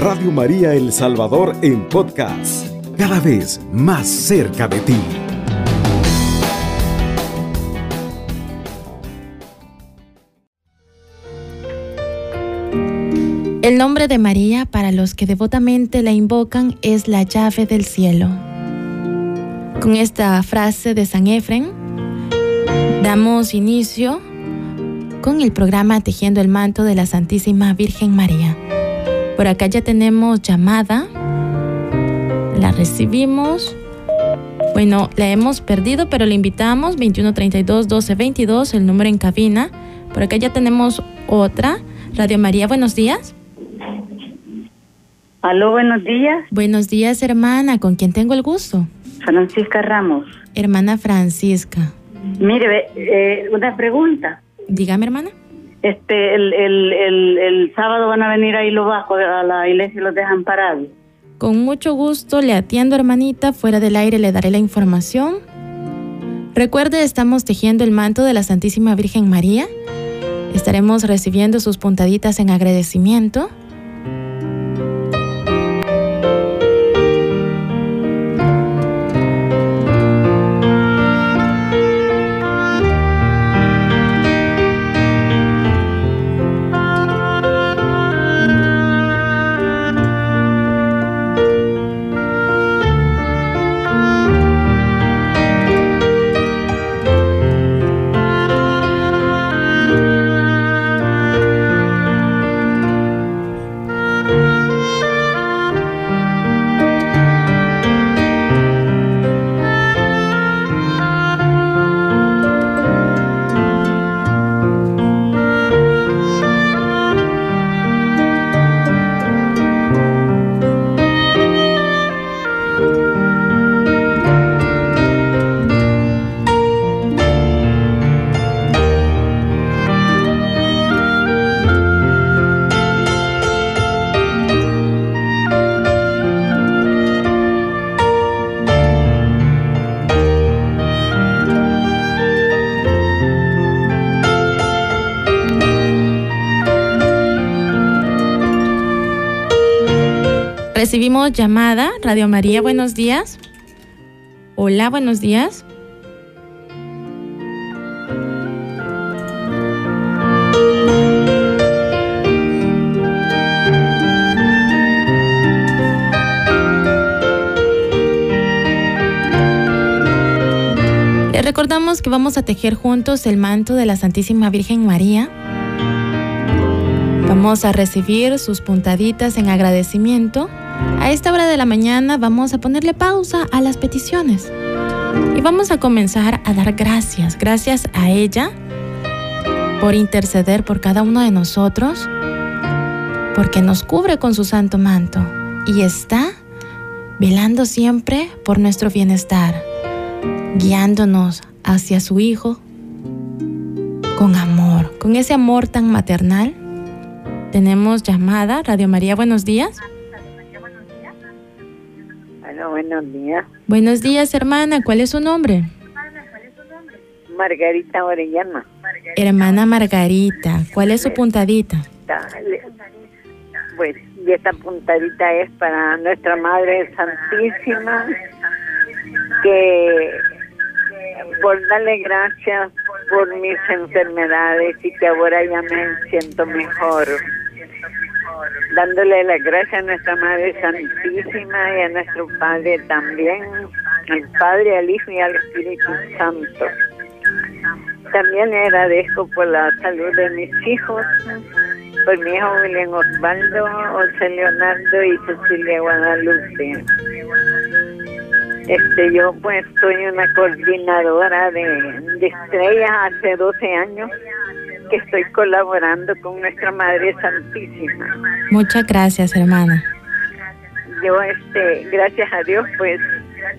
Radio María El Salvador en podcast, cada vez más cerca de ti. El nombre de María para los que devotamente la invocan es la llave del cielo. Con esta frase de San Efren, damos inicio con el programa Tejiendo el Manto de la Santísima Virgen María. Por acá ya tenemos llamada, la recibimos. Bueno, la hemos perdido, pero le invitamos 2132 1222, el número en cabina. Por acá ya tenemos otra. Radio María, buenos días. Aló, buenos días. Buenos días, hermana. ¿Con quién tengo el gusto? Francisca Ramos. Hermana Francisca. Mire, eh, una pregunta. Dígame, hermana. Este, el, el, el, sábado van a venir ahí los bajos a la iglesia y los dejan parados. Con mucho gusto le atiendo, hermanita. Fuera del aire le daré la información. Recuerde, estamos tejiendo el manto de la Santísima Virgen María. Estaremos recibiendo sus puntaditas en agradecimiento. Recibimos llamada. Radio María, buenos días. Hola, buenos días. Les recordamos que vamos a tejer juntos el manto de la Santísima Virgen María. Vamos a recibir sus puntaditas en agradecimiento. A esta hora de la mañana vamos a ponerle pausa a las peticiones y vamos a comenzar a dar gracias, gracias a ella por interceder por cada uno de nosotros, porque nos cubre con su santo manto y está velando siempre por nuestro bienestar, guiándonos hacia su Hijo con amor, con ese amor tan maternal. Tenemos llamada, Radio María, buenos días. Bueno, buenos días. Buenos días, hermana. ¿Cuál es su nombre? Margarita Orellana. Hermana Margarita. ¿Cuál es su puntadita? Dale. Pues, y esta puntadita es para nuestra Madre Santísima, que por darle gracias por mis enfermedades y que ahora ya me siento mejor dándole las gracias a nuestra Madre Santísima y a nuestro Padre también, al Padre, al Hijo y al Espíritu Santo. También agradezco por la salud de mis hijos, por mi hijo William Osvaldo, José Leonardo y Cecilia Guadalupe. Este, yo pues soy una coordinadora de, de estrellas hace 12 años que estoy colaborando con nuestra Madre Santísima. Muchas gracias, hermana. Yo, este, gracias a Dios, pues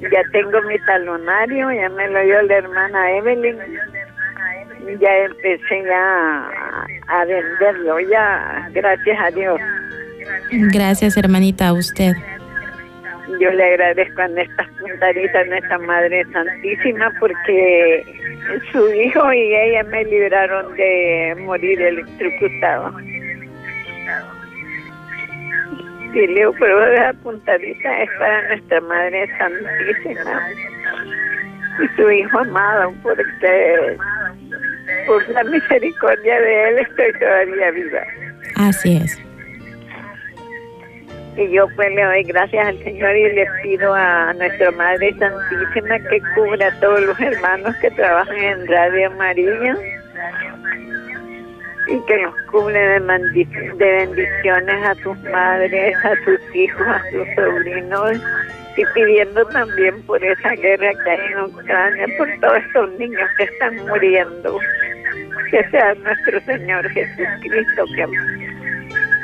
ya tengo mi talonario, ya me lo dio la hermana Evelyn. Ya empecé ya a, venderlo, ya, gracias a Dios. Gracias, hermanita, a usted. Yo le agradezco a estas puntaditas a nuestra Madre Santísima porque su hijo y ella me libraron de morir electrocutado. auxilio, pero esa puntadita es para nuestra Madre Santísima y su Hijo amado, porque por la misericordia de Él estoy todavía viva. Así es. Y yo pues le doy gracias al Señor y le pido a nuestra Madre Santísima que cubra a todos los hermanos que trabajan en Radio María y que los cubre de, de bendiciones a sus madres, a sus hijos, a sus sobrinos y pidiendo también por esa guerra que hay en Ucrania, por todos estos niños que están muriendo. Que sea nuestro Señor Jesucristo que,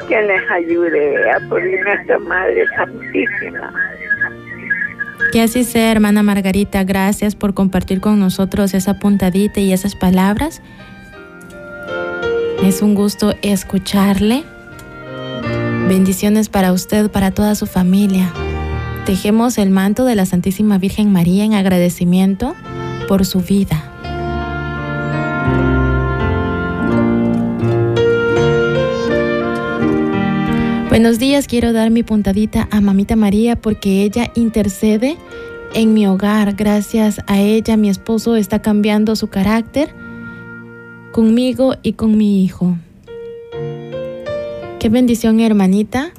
que les ayude a por nuestra Madre Santísima. Que así sea, hermana Margarita. Gracias por compartir con nosotros esa puntadita y esas palabras. Es un gusto escucharle. Bendiciones para usted, para toda su familia. Tejemos el manto de la Santísima Virgen María en agradecimiento por su vida. Buenos días, quiero dar mi puntadita a Mamita María porque ella intercede en mi hogar. Gracias a ella mi esposo está cambiando su carácter conmigo y con mi hijo. Qué bendición, hermanita.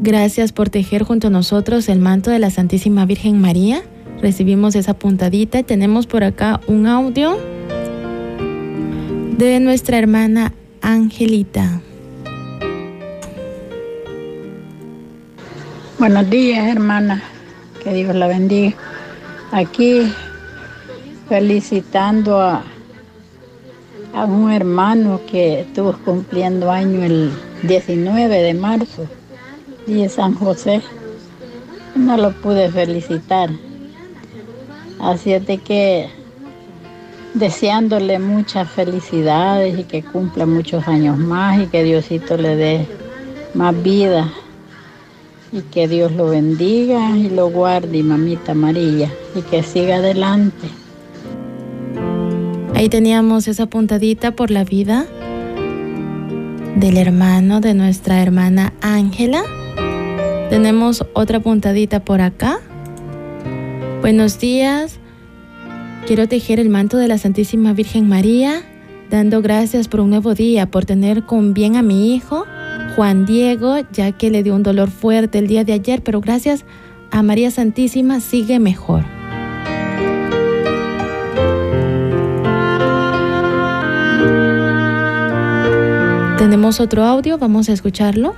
Gracias por tejer junto a nosotros el manto de la Santísima Virgen María. Recibimos esa puntadita y tenemos por acá un audio de nuestra hermana Angelita. Buenos días, hermana. Que Dios la bendiga. Aquí felicitando a, a un hermano que estuvo cumpliendo año el 19 de marzo y San José. No lo pude felicitar. Así es de que deseándole muchas felicidades y que cumpla muchos años más y que Diosito le dé más vida y que Dios lo bendiga y lo guarde, mamita María, y que siga adelante. Ahí teníamos esa puntadita por la vida del hermano de nuestra hermana Ángela. Tenemos otra puntadita por acá. Buenos días. Quiero tejer el manto de la Santísima Virgen María, dando gracias por un nuevo día, por tener con bien a mi hijo, Juan Diego, ya que le dio un dolor fuerte el día de ayer, pero gracias a María Santísima sigue mejor. Tenemos otro audio, vamos a escucharlo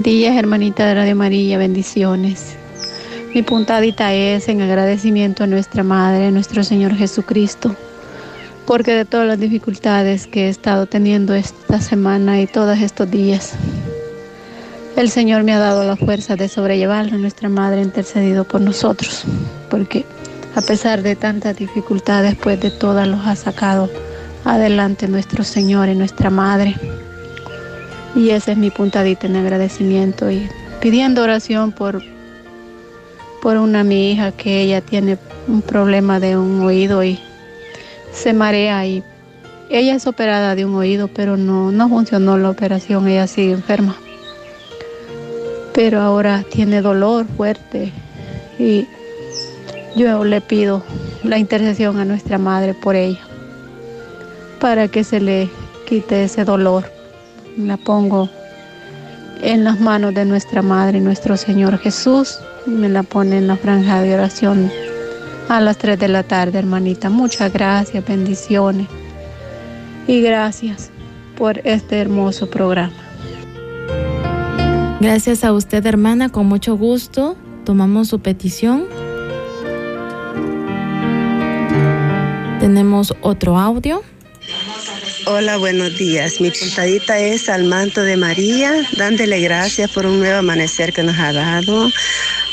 días, hermanita de Radio María, bendiciones. Mi puntadita es en agradecimiento a nuestra Madre, nuestro Señor Jesucristo, porque de todas las dificultades que he estado teniendo esta semana y todos estos días, el Señor me ha dado la fuerza de sobrellevarlo. Nuestra Madre ha intercedido por nosotros, porque a pesar de tantas dificultades, pues de todas los ha sacado adelante nuestro Señor y nuestra Madre. Y esa es mi puntadita en agradecimiento y pidiendo oración por, por una mi hija que ella tiene un problema de un oído y se marea y ella es operada de un oído, pero no, no funcionó la operación, ella sigue enferma. Pero ahora tiene dolor fuerte y yo le pido la intercesión a nuestra madre por ella, para que se le quite ese dolor la pongo en las manos de nuestra Madre, nuestro Señor Jesús, y me la pone en la franja de oración a las 3 de la tarde, hermanita. Muchas gracias, bendiciones y gracias por este hermoso programa. Gracias a usted, hermana, con mucho gusto tomamos su petición. Tenemos otro audio. Hola, buenos días. Mi puntadita es al manto de María, dándole gracias por un nuevo amanecer que nos ha dado,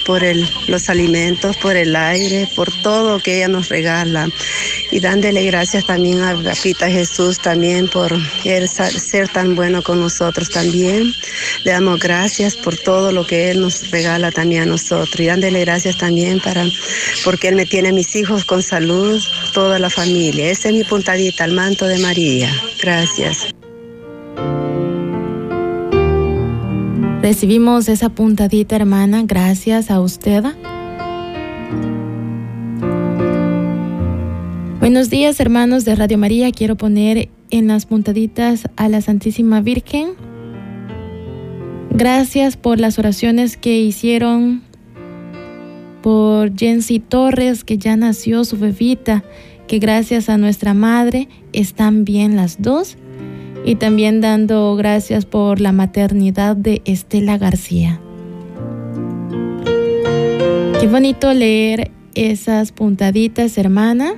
por el, los alimentos, por el aire, por todo que ella nos regala. Y dándole gracias también a Rapita Jesús también por él ser tan bueno con nosotros también. Le damos gracias por todo lo que Él nos regala también a nosotros. Y dándole gracias también para, porque Él me tiene a mis hijos con salud, toda la familia. Esa es mi puntadita, al manto de María. Gracias. Recibimos esa puntadita, hermana, gracias a usted. Buenos días, hermanos de Radio María. Quiero poner en las puntaditas a la Santísima Virgen. Gracias por las oraciones que hicieron por Jensi Torres, que ya nació su bebita, que gracias a nuestra madre están bien las dos y también dando gracias por la maternidad de Estela García. Qué bonito leer esas puntaditas, hermana.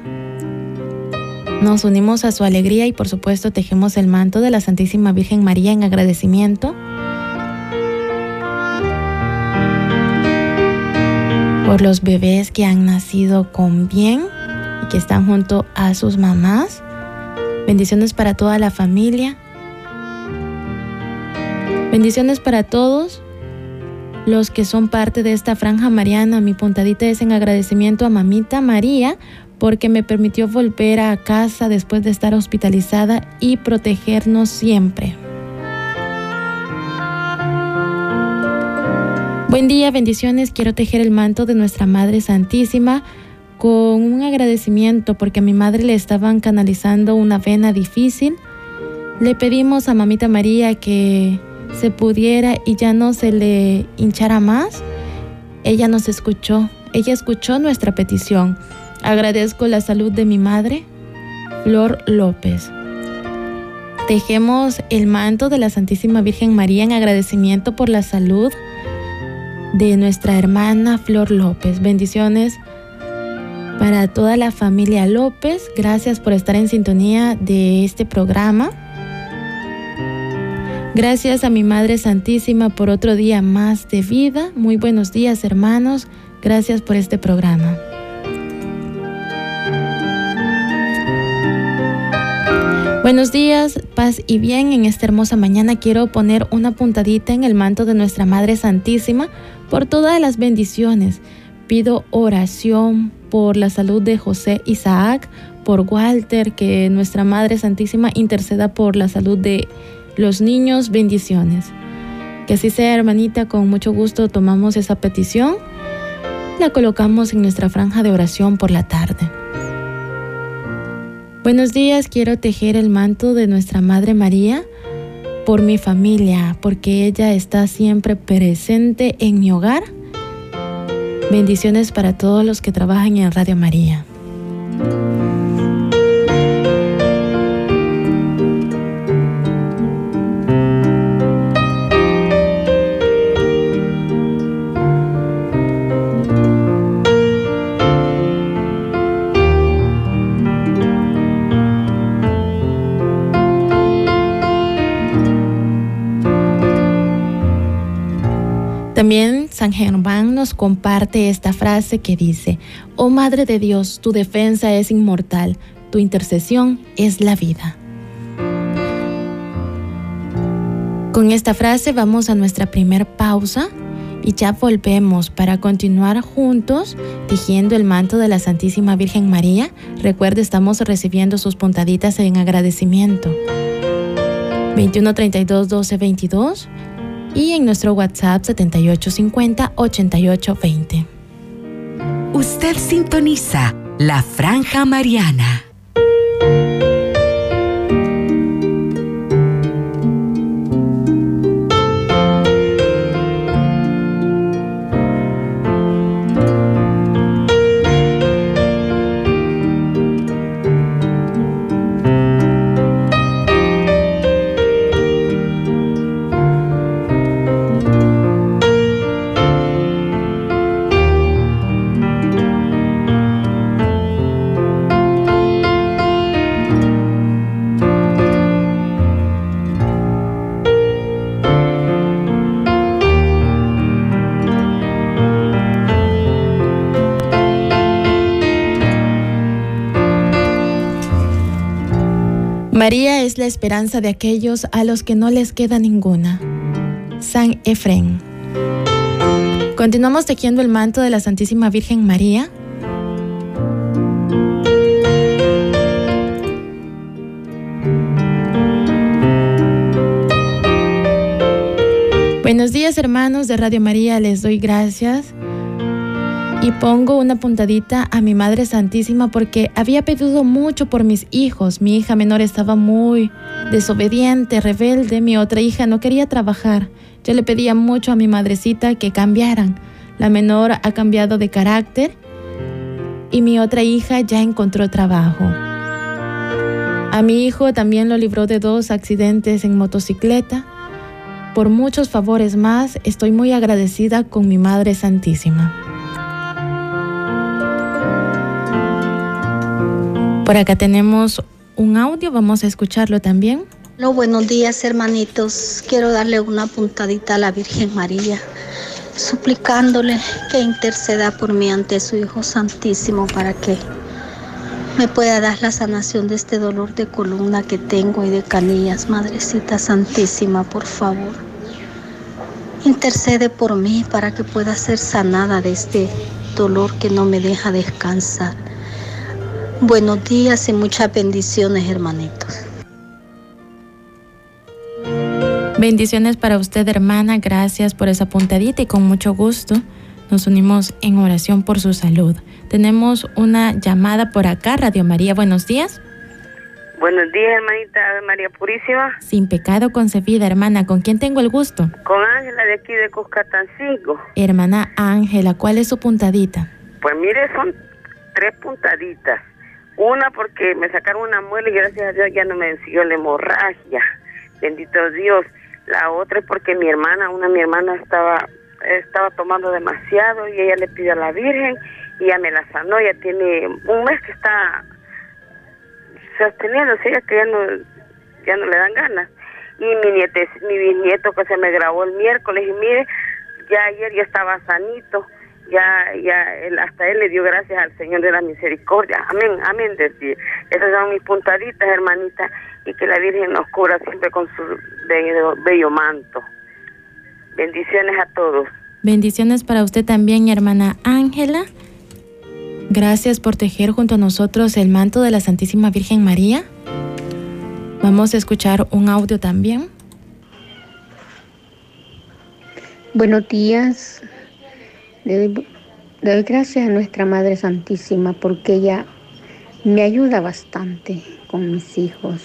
Nos unimos a su alegría y por supuesto tejemos el manto de la Santísima Virgen María en agradecimiento. por los bebés que han nacido con bien y que están junto a sus mamás. Bendiciones para toda la familia. Bendiciones para todos los que son parte de esta franja mariana. Mi puntadita es en agradecimiento a mamita María porque me permitió volver a casa después de estar hospitalizada y protegernos siempre. Buen día, bendiciones. Quiero tejer el manto de nuestra Madre Santísima con un agradecimiento porque a mi madre le estaban canalizando una vena difícil. Le pedimos a Mamita María que se pudiera y ya no se le hinchara más. Ella nos escuchó, ella escuchó nuestra petición. Agradezco la salud de mi madre, Flor López. Tejemos el manto de la Santísima Virgen María en agradecimiento por la salud de nuestra hermana Flor López. Bendiciones para toda la familia López. Gracias por estar en sintonía de este programa. Gracias a mi Madre Santísima por otro día más de vida. Muy buenos días hermanos. Gracias por este programa. Buenos días, paz y bien. En esta hermosa mañana quiero poner una puntadita en el manto de nuestra Madre Santísima por todas las bendiciones. Pido oración por la salud de José Isaac, por Walter, que nuestra Madre Santísima interceda por la salud de los niños. Bendiciones. Que así sea, hermanita, con mucho gusto tomamos esa petición. La colocamos en nuestra franja de oración por la tarde. Buenos días, quiero tejer el manto de nuestra Madre María por mi familia, porque ella está siempre presente en mi hogar. Bendiciones para todos los que trabajan en Radio María. San Germán nos comparte esta frase que dice, Oh Madre de Dios, tu defensa es inmortal, tu intercesión es la vida. Con esta frase vamos a nuestra primer pausa y ya volvemos para continuar juntos tejiendo el manto de la Santísima Virgen María. Recuerde, estamos recibiendo sus puntaditas en agradecimiento. 21 32 12 22 y en nuestro WhatsApp 7850-8820. Usted sintoniza la Franja Mariana. Esperanza de aquellos a los que no les queda ninguna. San Efren. Continuamos tejiendo el manto de la Santísima Virgen María. Buenos días hermanos de Radio María, les doy gracias y pongo una puntadita a mi Madre Santísima porque había pedido mucho por mis hijos. Mi hija menor estaba muy desobediente, rebelde, mi otra hija no quería trabajar. Yo le pedía mucho a mi madrecita que cambiaran. La menor ha cambiado de carácter y mi otra hija ya encontró trabajo. A mi hijo también lo libró de dos accidentes en motocicleta. Por muchos favores más, estoy muy agradecida con mi Madre Santísima. Por acá tenemos un audio, vamos a escucharlo también. Hola, buenos días hermanitos. Quiero darle una puntadita a la Virgen María, suplicándole que interceda por mí ante su Hijo Santísimo para que me pueda dar la sanación de este dolor de columna que tengo y de canillas. Madrecita Santísima, por favor. Intercede por mí para que pueda ser sanada de este dolor que no me deja descansar. Buenos días y muchas bendiciones, hermanitos. Bendiciones para usted, hermana. Gracias por esa puntadita y con mucho gusto nos unimos en oración por su salud. Tenemos una llamada por acá, Radio María. Buenos días. Buenos días, hermanita María Purísima. Sin pecado concebida, hermana. ¿Con quién tengo el gusto? Con Ángela de aquí de Cuscatancingo. Hermana Ángela, ¿cuál es su puntadita? Pues mire, son tres puntaditas. Una porque me sacaron una muela y gracias a Dios ya no me siguió la hemorragia. Bendito Dios. La otra es porque mi hermana, una mi hermana estaba estaba tomando demasiado y ella le pidió a la Virgen y ya me la sanó. Ya tiene un mes que está sosteniendo, ella que ya no, ya no le dan ganas. Y mi niete, mi bisnieto que se me grabó el miércoles y mire, ya ayer ya estaba sanito ya, ya, él, hasta él le dio gracias al Señor de la Misericordia. Amén, amén, decir. Esas son mis puntaditas, hermanita, y que la Virgen nos cura siempre con su bello, bello manto. Bendiciones a todos. Bendiciones para usted también, hermana Ángela. Gracias por tejer junto a nosotros el manto de la Santísima Virgen María. Vamos a escuchar un audio también. Buenos días, le doy, gracias a nuestra Madre Santísima porque ella me ayuda bastante con mis hijos.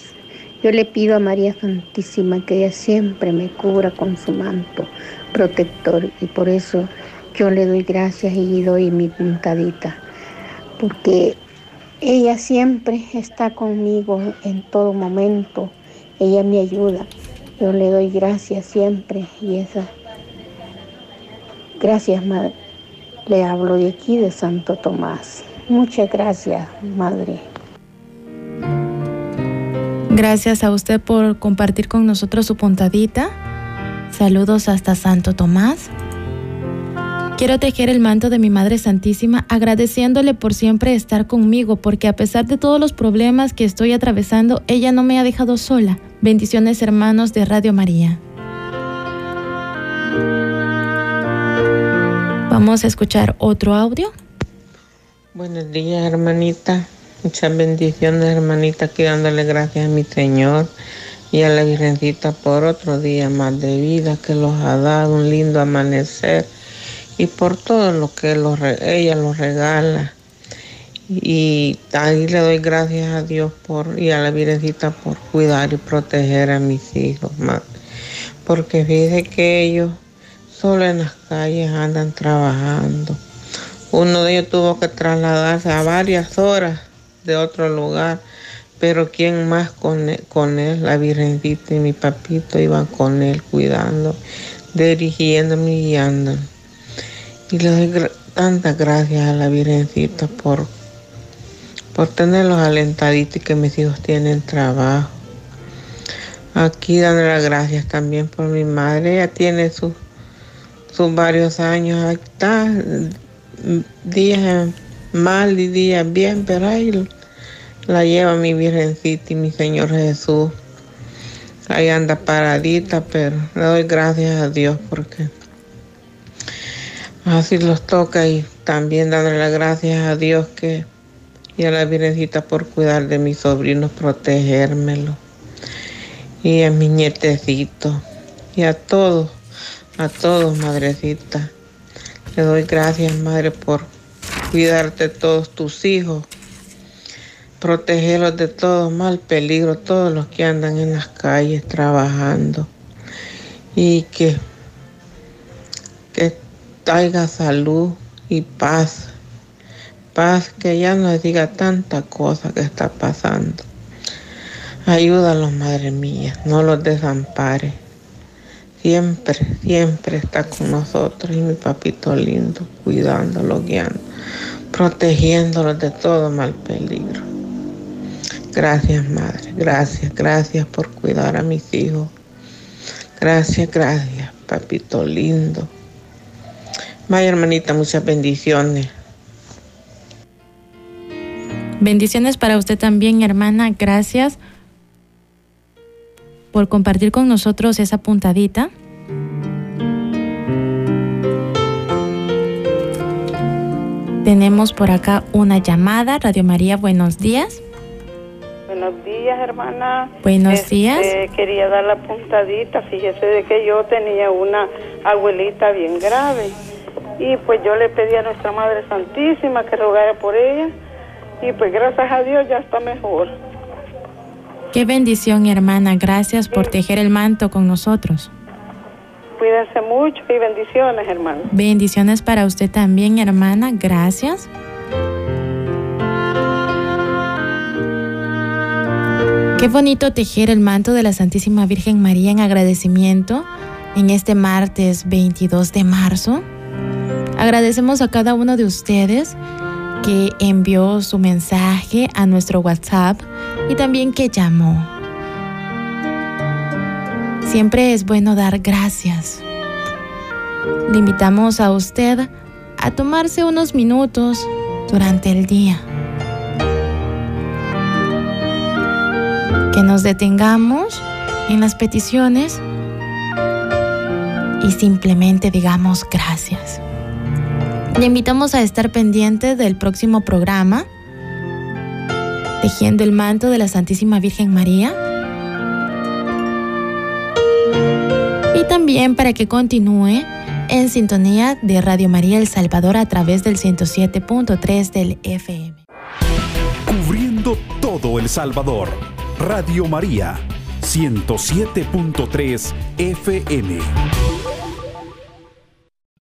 Yo le pido a María Santísima que ella siempre me cubra con su manto protector y por eso yo le doy gracias y doy mi puntadita, porque ella siempre está conmigo en todo momento, ella me ayuda, yo le doy gracias siempre y esa, gracias Madre, le hablo de aquí de Santo Tomás. Muchas gracias, Madre. Gracias a usted por compartir con nosotros su puntadita. Saludos hasta Santo Tomás. Quiero tejer el manto de mi Madre Santísima agradeciéndole por siempre estar conmigo, porque a pesar de todos los problemas que estoy atravesando, ella no me ha dejado sola. Bendiciones hermanos de Radio María. Vamos a escuchar otro audio. Buenos días, hermanita. Muchas bendiciones, hermanita, aquí dándole gracias a mi Señor y a la Virgencita por otro día más de vida que los ha dado, un lindo amanecer y por todo lo que ella los regala. Y ahí le doy gracias a Dios por, y a la Virgencita por cuidar y proteger a mis hijos, Porque fíjese que ellos solo en las calles andan trabajando. Uno de ellos tuvo que trasladarse a varias horas de otro lugar, pero ¿quién más con él? Con él la Virgencita y mi papito iban con él cuidando, dirigiéndome y guiándome. Y le doy tantas gracias a la Virgencita por, por tenerlos alentaditos y que mis hijos tienen trabajo. Aquí dándole las gracias también por mi madre. Ella tiene sus son varios años, ahí está, días mal y días bien, pero ahí la lleva mi Virgencita y mi Señor Jesús. Ahí anda paradita, pero le doy gracias a Dios porque así los toca y también dándole las gracias a Dios que y a la Virgencita por cuidar de mis sobrinos, protegérmelo y a mis nietecitos y a todos a todos, madrecita. Le doy gracias, madre, por cuidarte todos tus hijos, protegerlos de todo mal peligro, todos los que andan en las calles trabajando y que, que traiga salud y paz. Paz que ya no diga tanta cosa que está pasando. Ayúdalos, Madre mía, no los desampare. Siempre, siempre está con nosotros y mi papito lindo, cuidándolos, guiando, protegiéndolos de todo mal peligro. Gracias, Madre, gracias, gracias por cuidar a mis hijos. Gracias, gracias, papito lindo. Vaya hermanita, muchas bendiciones. Bendiciones para usted también, hermana. Gracias por compartir con nosotros esa puntadita. Tenemos por acá una llamada. Radio María, buenos días. Buenos días, hermana. Buenos Este, días. Quería dar la puntadita. Fíjese de que yo tenía una abuelita bien grave. Y pues yo le pedí a nuestra Madre Santísima que rogara por ella. Y pues gracias a Dios ya está mejor. Qué bendición, hermana. Gracias por tejer el manto con nosotros. Cuídense mucho y bendiciones, hermano. Bendiciones para usted también, hermana. Gracias. Qué bonito tejer el manto de la Santísima Virgen María en agradecimiento en este martes 22 de marzo. Agradecemos a cada uno de ustedes que envió su mensaje a nuestro WhatsApp y también que llamó. Siempre es bueno dar gracias. Le invitamos a usted a tomarse unos minutos durante el día. Que nos detengamos en las peticiones y simplemente digamos gracias. Le invitamos a estar pendiente del próximo programa, Tejiendo el manto de la Santísima Virgen María. Y también para que continúe en sintonía de Radio María El Salvador a través del 107.3 del FM. Cubriendo todo El Salvador. Radio María, 107.3 FM.